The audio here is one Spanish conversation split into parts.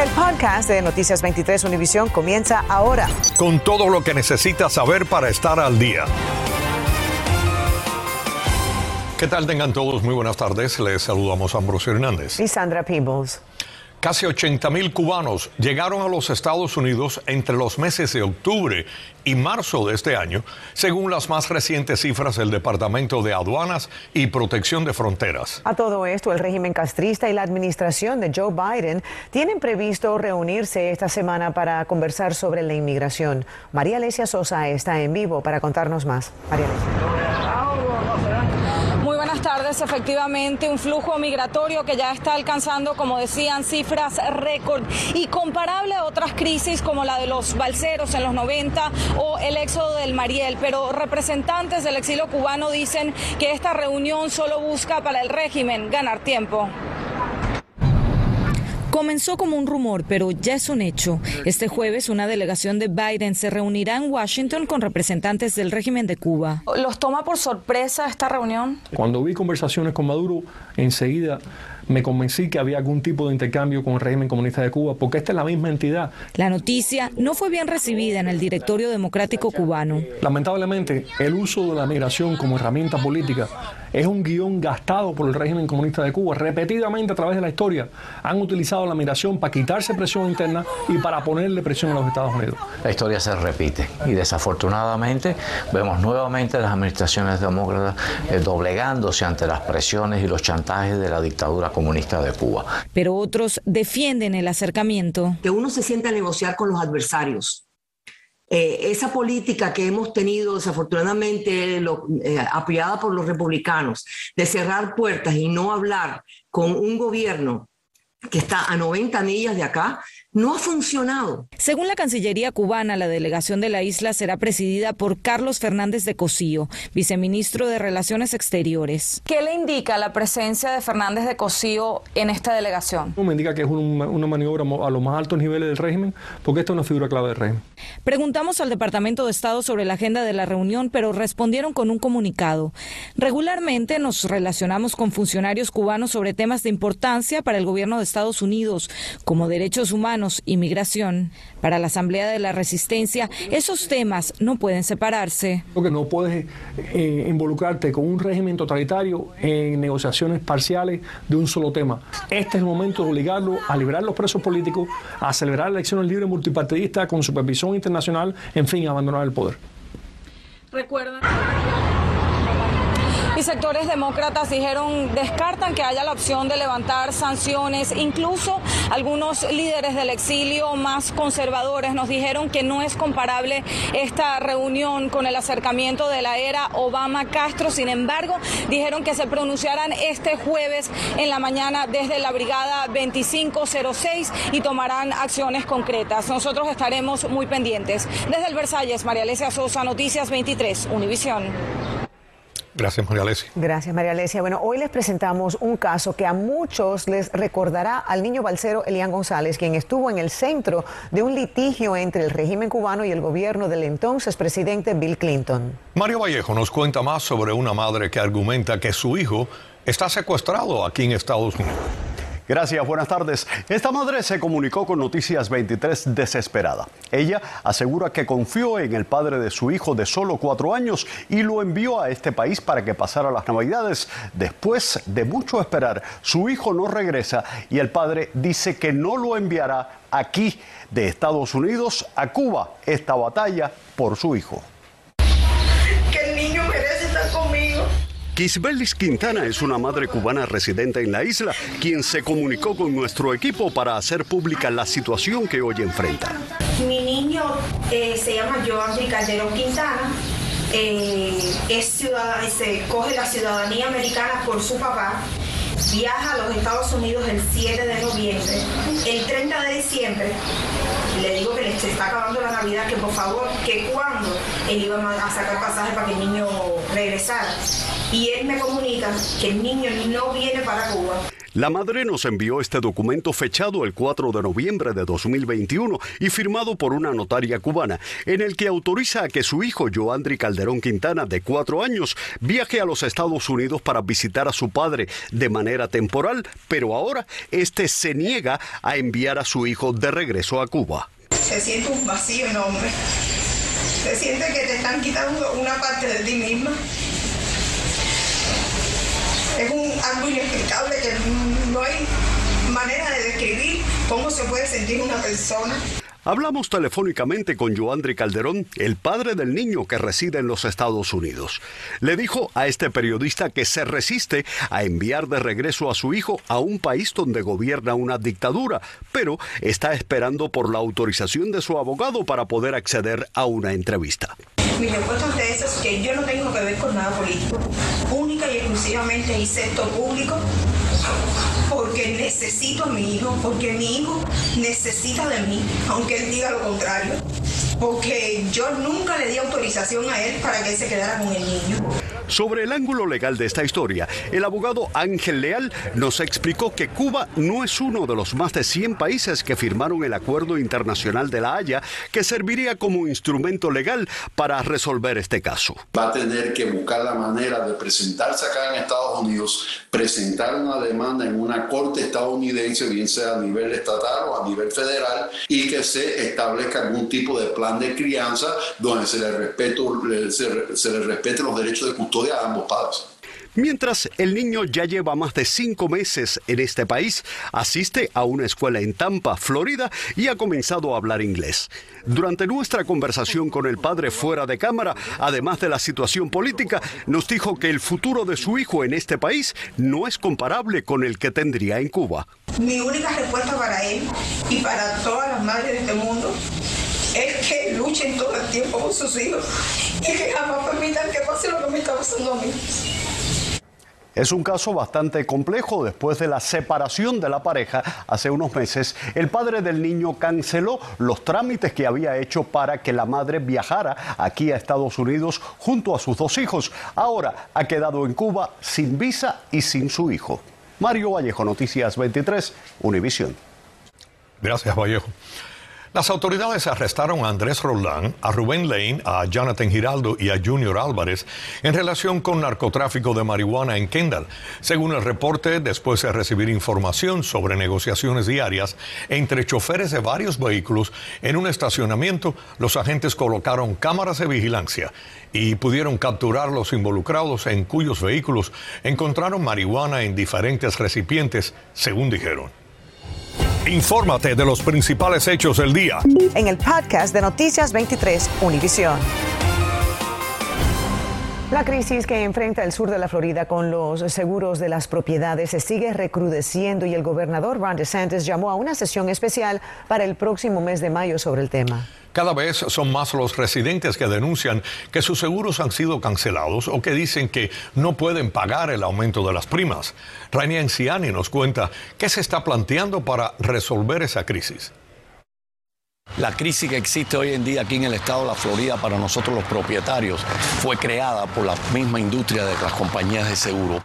El podcast de Noticias 23 Univisión comienza ahora. Con todo lo que necesitas saber para estar al día. ¿Qué tal tengan todos? Muy buenas tardes. Les saludamos a Ambrosio Hernández. Y Sandra Peebles. Casi 80 mil cubanos llegaron a los Estados Unidos entre los meses de octubre y marzo de este año, según las más recientes cifras del Departamento de Aduanas y Protección de Fronteras. A todo esto, el régimen castrista y la administración de Joe Biden tienen previsto reunirse esta semana para conversar sobre la inmigración. María Alesia Sosa está en vivo para contarnos más. María buenas tardes. Efectivamente, un flujo migratorio que ya está alcanzando, como decían, cifras récord y comparable a otras crisis como la de los balseros en los 90 o el éxodo del Mariel. Pero representantes del exilio cubano dicen que esta reunión solo busca para el régimen ganar tiempo. Comenzó como un rumor, pero ya es un hecho. Este jueves una delegación de Biden se reunirá en Washington con representantes del régimen de Cuba. ¿Los toma por sorpresa esta reunión? Cuando vi conversaciones con Maduro, enseguida me convencí que había algún tipo de intercambio con el régimen comunista de Cuba, porque esta es la misma entidad. La noticia no fue bien recibida en el directorio democrático cubano. Lamentablemente, el uso de la migración como herramienta política es un guion gastado por el régimen comunista de Cuba. Repetidamente a través de la historia han utilizado la migración para quitarse presión interna y para ponerle presión a los Estados Unidos. La historia se repite y desafortunadamente vemos nuevamente las administraciones demócratas eh, doblegándose ante las presiones y los chantajes de la dictadura comunista comunista de Cuba. Pero otros defienden el acercamiento. Que uno se siente a negociar con los adversarios. Eh, esa política que hemos tenido desafortunadamente eh, apoyada por los republicanos de cerrar puertas y no hablar con un gobierno que está a 90 millas de acá, no ha funcionado. Según la Cancillería cubana, la delegación de la isla será presidida por Carlos Fernández de Cosío, viceministro de Relaciones Exteriores. ¿Qué le indica la presencia de Fernández de Cosío en esta delegación? Me indica que es una maniobra a los más altos niveles del régimen, porque esta es una figura clave del régimen. Preguntamos al Departamento de Estado sobre la agenda de la reunión, pero respondieron con un comunicado. Regularmente nos relacionamos con funcionarios cubanos sobre temas de importancia para el gobierno de Estados Unidos, como derechos humanos, inmigración. Para la Asamblea de la Resistencia, esos temas no pueden separarse. Porque no puedes eh, involucrarte con un régimen totalitario en negociaciones parciales de un solo tema. Este es el momento de obligarlo a liberar los presos políticos, a celebrar elecciones libres multipartidistas con supervisión internacional, en fin, a abandonar el poder. Recuerda. Y sectores demócratas dijeron, descartan que haya la opción de levantar sanciones. Incluso algunos líderes del exilio más conservadores nos dijeron que no es comparable esta reunión con el acercamiento de la era Obama-Castro. Sin embargo, dijeron que se pronunciarán este jueves en la mañana desde la Brigada 2506 y tomarán acciones concretas. Nosotros estaremos muy pendientes. Desde el Versalles, María Alesia Sosa, Noticias 23, Univisión. Gracias, María Alesia. Gracias, María Alesia. Bueno, hoy les presentamos un caso que a muchos les recordará al niño balsero Elian González, quien estuvo en el centro de un litigio entre el régimen cubano y el gobierno del entonces presidente Bill Clinton. Mario Vallejo nos cuenta más sobre una madre que argumenta que su hijo está secuestrado aquí en Estados Unidos. Gracias, buenas tardes. Esta madre se comunicó con Noticias 23 desesperada. Ella asegura que confió en el padre de su hijo de solo cuatro años y lo envió a este país para que pasara las navidades. Después de mucho esperar, su hijo no regresa y el padre dice que no lo enviará aquí de Estados Unidos a Cuba esta batalla por su hijo. Isbelis Quintana es una madre cubana residente en la isla, quien se comunicó con nuestro equipo para hacer pública la situación que hoy enfrenta. Mi niño eh, se llama Joan Calderón Quintana. Eh, es ciudadano, se coge la ciudadanía americana por su papá, viaja a los Estados Unidos el 7 de noviembre. El 30 de diciembre le digo que le está acabando la Navidad, que por favor, que cuando él iba a sacar pasaje para que el niño regresara. Y él me comunica que el niño no viene para Cuba. La madre nos envió este documento fechado el 4 de noviembre de 2021 y firmado por una notaria cubana, en el que autoriza a que su hijo Joandri Calderón Quintana, de cuatro años, viaje a los Estados Unidos para visitar a su padre de manera temporal, pero ahora este se niega a enviar a su hijo de regreso a Cuba. Se siente un vacío enorme. Se siente que te están quitando una parte de ti misma. Es un, algo inexplicable que no hay manera de describir cómo se puede sentir una persona. Hablamos telefónicamente con Joandri Calderón, el padre del niño que reside en los Estados Unidos. Le dijo a este periodista que se resiste a enviar de regreso a su hijo a un país donde gobierna una dictadura, pero está esperando por la autorización de su abogado para poder acceder a una entrevista. Mi respuesta ante eso es que yo no tengo que ver con nada político. Única y exclusivamente hice esto público porque necesito a mi hijo, porque mi hijo necesita de mí, aunque él diga lo contrario, porque yo nunca le di autorización a él para que él se quedara con el niño. Sobre el ángulo legal de esta historia, el abogado Ángel Leal nos explicó que Cuba no es uno de los más de 100 países que firmaron el Acuerdo Internacional de la Haya que serviría como instrumento legal para resolver este caso. Va a tener que buscar la manera de presentarse acá en Estados Unidos, presentar una demanda en una corte estadounidense, bien sea a nivel estatal o a nivel federal, y que se establezca algún tipo de plan de crianza donde se le, respeto, se, se le respete los derechos de custodia a ambos padres. Mientras el niño ya lleva más de cinco meses en este país, asiste a una escuela en Tampa, Florida, y ha comenzado a hablar inglés. Durante nuestra conversación con el padre fuera de cámara, además de la situación política, nos dijo que el futuro de su hijo en este país no es comparable con el que tendría en Cuba. Mi única respuesta para él y para todas las madres de este mundo es que luchen todo el tiempo por sus hijos y que jamás permitan que pase lo que me está pasando a mí. Es un caso bastante complejo. Después de la separación de la pareja hace unos meses, el padre del niño canceló los trámites que había hecho para que la madre viajara aquí a Estados Unidos junto a sus dos hijos. Ahora ha quedado en Cuba sin visa y sin su hijo. Mario Vallejo, Noticias 23, Univisión. Gracias, Vallejo. Las autoridades arrestaron a Andrés Roland, a Rubén Lane, a Jonathan Giraldo y a Junior Álvarez en relación con narcotráfico de marihuana en Kendall. Según el reporte, después de recibir información sobre negociaciones diarias entre choferes de varios vehículos en un estacionamiento, los agentes colocaron cámaras de vigilancia y pudieron capturar los involucrados en cuyos vehículos encontraron marihuana en diferentes recipientes, según dijeron. Infórmate de los principales hechos del día. En el podcast de Noticias 23, Univisión. La crisis que enfrenta el sur de la Florida con los seguros de las propiedades se sigue recrudeciendo y el gobernador Ron DeSantis llamó a una sesión especial para el próximo mes de mayo sobre el tema. Cada vez son más los residentes que denuncian que sus seguros han sido cancelados o que dicen que no pueden pagar el aumento de las primas. Rainier Enciani nos cuenta qué se está planteando para resolver esa crisis. La crisis que existe hoy en día aquí en el estado de la Florida para nosotros los propietarios fue creada por la misma industria de las compañías de seguro.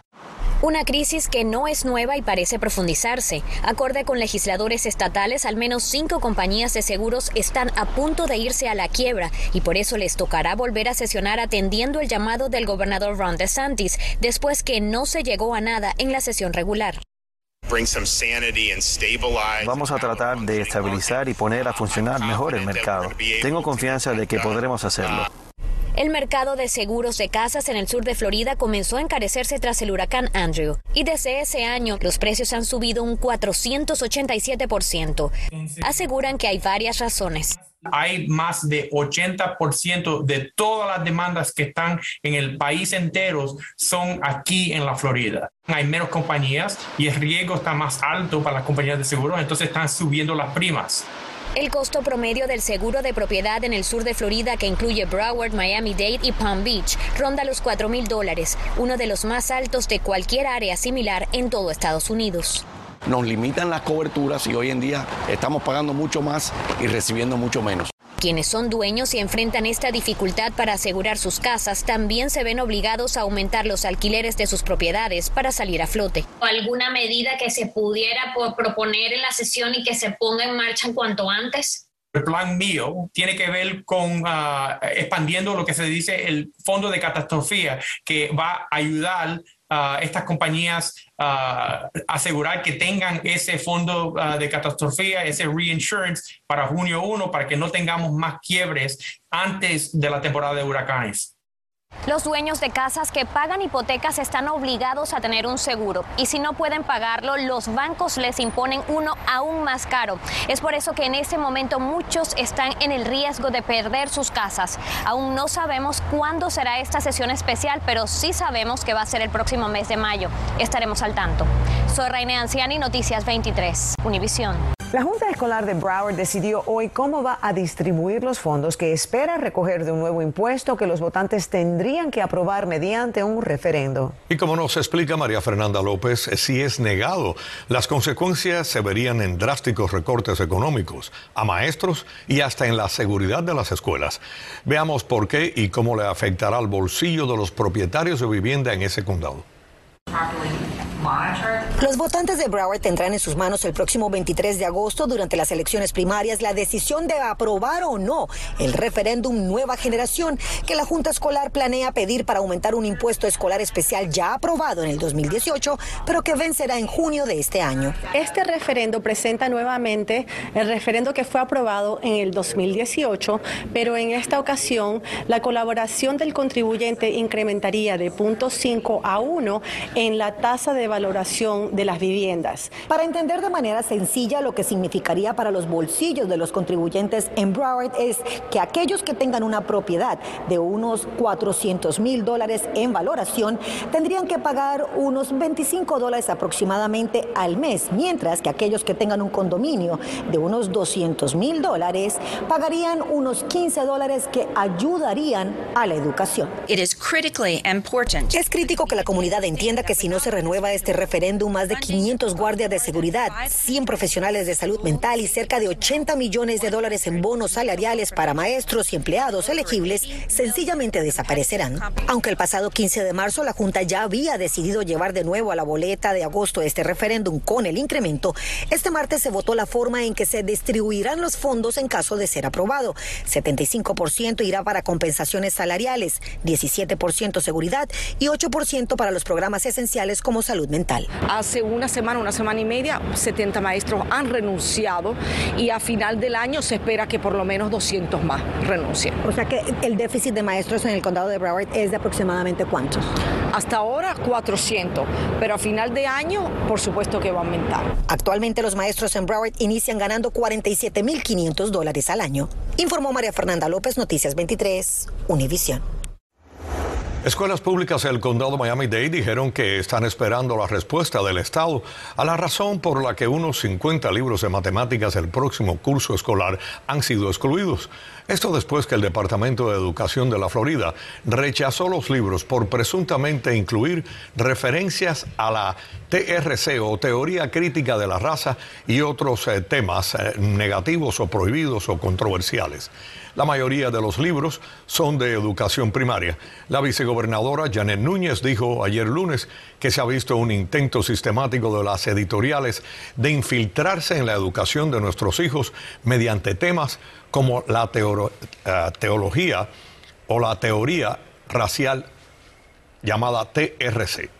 Una crisis que no es nueva y parece profundizarse. Acorde con legisladores estatales, al menos cinco compañías de seguros están a punto de irse a la quiebra y por eso les tocará volver a sesionar atendiendo el llamado del gobernador Ron DeSantis, después que no se llegó a nada en la sesión regular. Vamos a tratar de estabilizar y poner a funcionar mejor el mercado. Tengo confianza de que podremos hacerlo. El mercado de seguros de casas en el sur de Florida comenzó a encarecerse tras el huracán Andrew y desde ese año los precios han subido un 487%. Aseguran que hay varias razones hay más de 80% de todas las demandas que están en el país entero son aquí en la Florida. Hay menos compañías y el riesgo está más alto para las compañías de seguros, entonces están subiendo las primas. El costo promedio del seguro de propiedad en el sur de Florida, que incluye Broward, Miami-Dade y Palm Beach, ronda los 4 mil dólares, uno de los más altos de cualquier área similar en todo Estados Unidos. Nos limitan las coberturas y hoy en día estamos pagando mucho más y recibiendo mucho menos. Quienes son dueños y enfrentan esta dificultad para asegurar sus casas también se ven obligados a aumentar los alquileres de sus propiedades para salir a flote. ¿Alguna medida que se pudiera proponer en la sesión y que se ponga en marcha en cuanto antes? El plan mío tiene que ver con ah, expandiendo lo que se dice el fondo de catastrofía, que va a ayudar estas compañías asegurar que tengan ese fondo de catastrofía, ese reinsurance para junio 1, para que no tengamos más quiebres antes de la temporada de huracanes. Los dueños de casas que pagan hipotecas están obligados a tener un seguro y si no pueden pagarlo, los bancos les imponen uno aún más caro. Es por eso que en este momento muchos están en el riesgo de perder sus casas. Aún no sabemos cuándo será esta sesión especial, pero sí sabemos que va a ser el próximo mes de mayo. Estaremos al tanto. Soy Reine Anciani, Noticias 23, Univisión. La Junta Escolar de Broward decidió hoy cómo va a distribuir los fondos que espera recoger de un nuevo impuesto que los votantes tendrían que aprobar mediante un referendo. Y como nos explica María Fernanda López, si es negado, las consecuencias se verían en drásticos recortes económicos a maestros y hasta en la seguridad de las escuelas. Veamos por qué y cómo le afectará al bolsillo de los propietarios de vivienda en ese condado. Los votantes de Broward tendrán en sus manos el próximo 23 de agosto durante las elecciones primarias la decisión de aprobar o no el referéndum Nueva Generación que la Junta Escolar planea pedir para aumentar un impuesto escolar especial ya aprobado en el 2018, pero que vencerá en junio de este año. Este referendo presenta nuevamente el referendo que fue aprobado en el 2018, pero en esta ocasión la colaboración del contribuyente incrementaría de 0.5 a 1 en la tasa de valoración de las viviendas. Para entender de manera sencilla lo que significaría para los bolsillos de los contribuyentes en Broward es que aquellos que tengan una propiedad de unos 400 mil dólares en valoración tendrían que pagar unos 25 dólares aproximadamente al mes, mientras que aquellos que tengan un condominio de unos 200 mil dólares pagarían unos 15 dólares que ayudarían a la educación. Es crítico que la comunidad entienda que si no se renueva este referéndum más de 500 guardias de seguridad, 100 profesionales de salud mental y cerca de 80 millones de dólares en bonos salariales para maestros y empleados elegibles sencillamente desaparecerán. Aunque el pasado 15 de marzo la Junta ya había decidido llevar de nuevo a la boleta de agosto este referéndum con el incremento, este martes se votó la forma en que se distribuirán los fondos en caso de ser aprobado. 75% irá para compensaciones salariales, 17% seguridad y 8% para los programas esenciales como salud mental hace una semana, una semana y media, 70 maestros han renunciado y a final del año se espera que por lo menos 200 más renuncien. O sea que el déficit de maestros en el condado de Broward es de aproximadamente cuántos? Hasta ahora 400, pero a final de año por supuesto que va a aumentar. Actualmente los maestros en Broward inician ganando 47.500 dólares al año, informó María Fernanda López, Noticias 23, Univisión. Escuelas públicas del condado Miami-Dade dijeron que están esperando la respuesta del Estado a la razón por la que unos 50 libros de matemáticas del próximo curso escolar han sido excluidos. Esto después que el Departamento de Educación de la Florida rechazó los libros por presuntamente incluir referencias a la TRC o teoría crítica de la raza y otros eh, temas eh, negativos o prohibidos o controversiales. La mayoría de los libros son de educación primaria. La vicegobernadora Janet Núñez dijo ayer lunes que se ha visto un intento sistemático de las editoriales de infiltrarse en la educación de nuestros hijos mediante temas como la eh, teología o la teoría racial llamada TRC.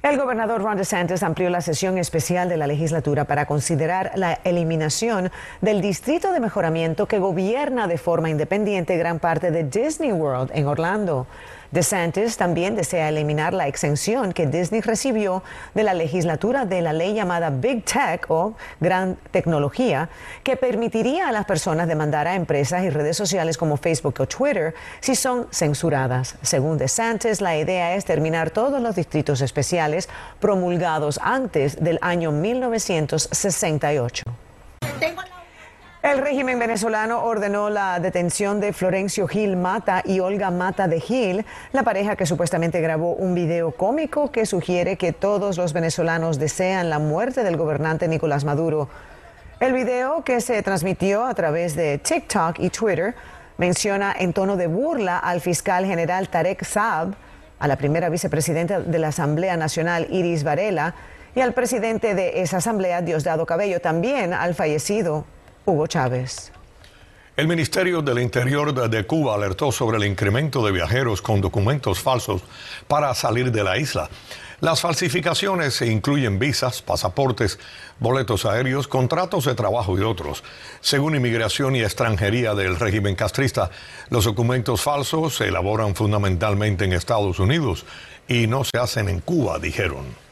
El gobernador Ron DeSantis amplió la sesión especial de la legislatura para considerar la eliminación del distrito de mejoramiento que gobierna de forma independiente gran parte de Disney World en Orlando. DeSantis también desea eliminar la exención que Disney recibió de la legislatura de la ley llamada Big Tech o Gran Tecnología, que permitiría a las personas demandar a empresas y redes sociales como Facebook o Twitter si son censuradas. Según DeSantis, la idea es terminar todos los distritos especiales promulgados antes del año 1968. El régimen venezolano ordenó la detención de Florencio Gil Mata y Olga Mata de Gil, la pareja que supuestamente grabó un video cómico que sugiere que todos los venezolanos desean la muerte del gobernante Nicolás Maduro. El video que se transmitió a través de TikTok y Twitter menciona en tono de burla al fiscal general Tarek Saab, a la primera vicepresidenta de la Asamblea Nacional Iris Varela y al presidente de esa asamblea Diosdado Cabello, también al fallecido Hugo Chávez. El Ministerio del Interior de Cuba alertó sobre el incremento de viajeros con documentos falsos para salir de la isla. Las falsificaciones incluyen visas, pasaportes, boletos aéreos, contratos de trabajo y otros. Según Inmigración y Extranjería del régimen castrista, los documentos falsos se elaboran fundamentalmente en Estados Unidos y no se hacen en Cuba, dijeron.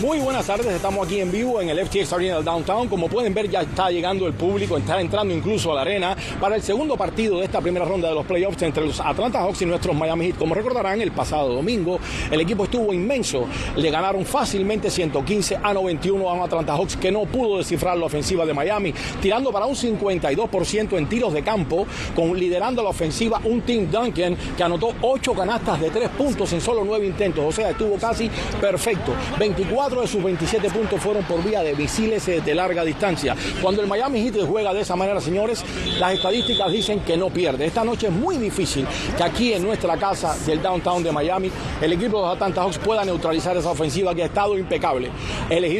Muy buenas tardes, estamos aquí en vivo en el FTX Arena Downtown. Como pueden ver, ya está llegando el público, está entrando incluso a la arena para el segundo partido de esta primera ronda de los playoffs entre los Atlanta Hawks y nuestros Miami Heat. Como recordarán, el pasado domingo el equipo estuvo inmenso. Le ganaron fácilmente 115 a 91 a un Atlanta Hawks que no pudo descifrar la ofensiva de Miami, tirando para un 52% en tiros de campo, con liderando la ofensiva un Team Duncan que anotó 8 canastas de 3 puntos en solo 9 intentos. O sea, estuvo casi perfecto. 24 de sus 27 puntos fueron por vía de misiles de larga distancia. Cuando el Miami Heat juega de esa manera, señores, las estadísticas dicen que no pierde. Esta noche es muy difícil que aquí en nuestra casa del downtown de Miami, el equipo de los Atlanta Hawks pueda neutralizar esa ofensiva que ha estado impecable.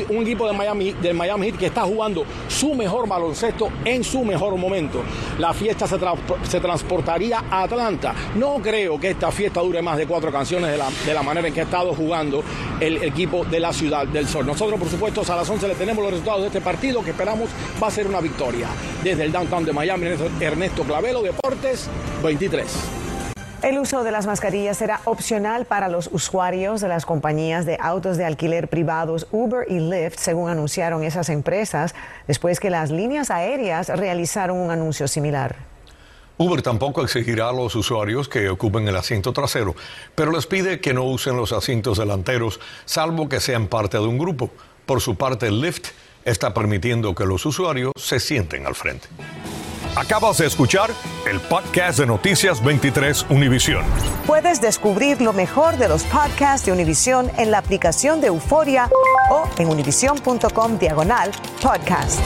un equipo de Miami, del Miami Heat que está jugando su mejor baloncesto en su mejor momento. La fiesta se, transportaría a Atlanta. No creo que esta fiesta dure más de cuatro canciones de la manera en que ha estado jugando el equipo de la ciudad del Sol. Nosotros, por supuesto, a las 11 le tenemos los resultados de este partido que esperamos va a ser una victoria. Desde el downtown de Miami, Ernesto Clavelo, Deportes 23. El uso de las mascarillas será opcional para los usuarios de las compañías de autos de alquiler privados Uber y Lyft, según anunciaron esas empresas, después que las líneas aéreas realizaron un anuncio similar. Uber tampoco exigirá a los usuarios que ocupen el asiento trasero, pero les pide que no usen los asientos delanteros, salvo que sean parte de un grupo. Por su parte, Lyft está permitiendo que los usuarios se sienten al frente. Acabas de escuchar el podcast de Noticias 23 Univisión. Puedes descubrir lo mejor de los podcasts de Univisión en la aplicación de Euforia o en univision.com diagonal podcasts.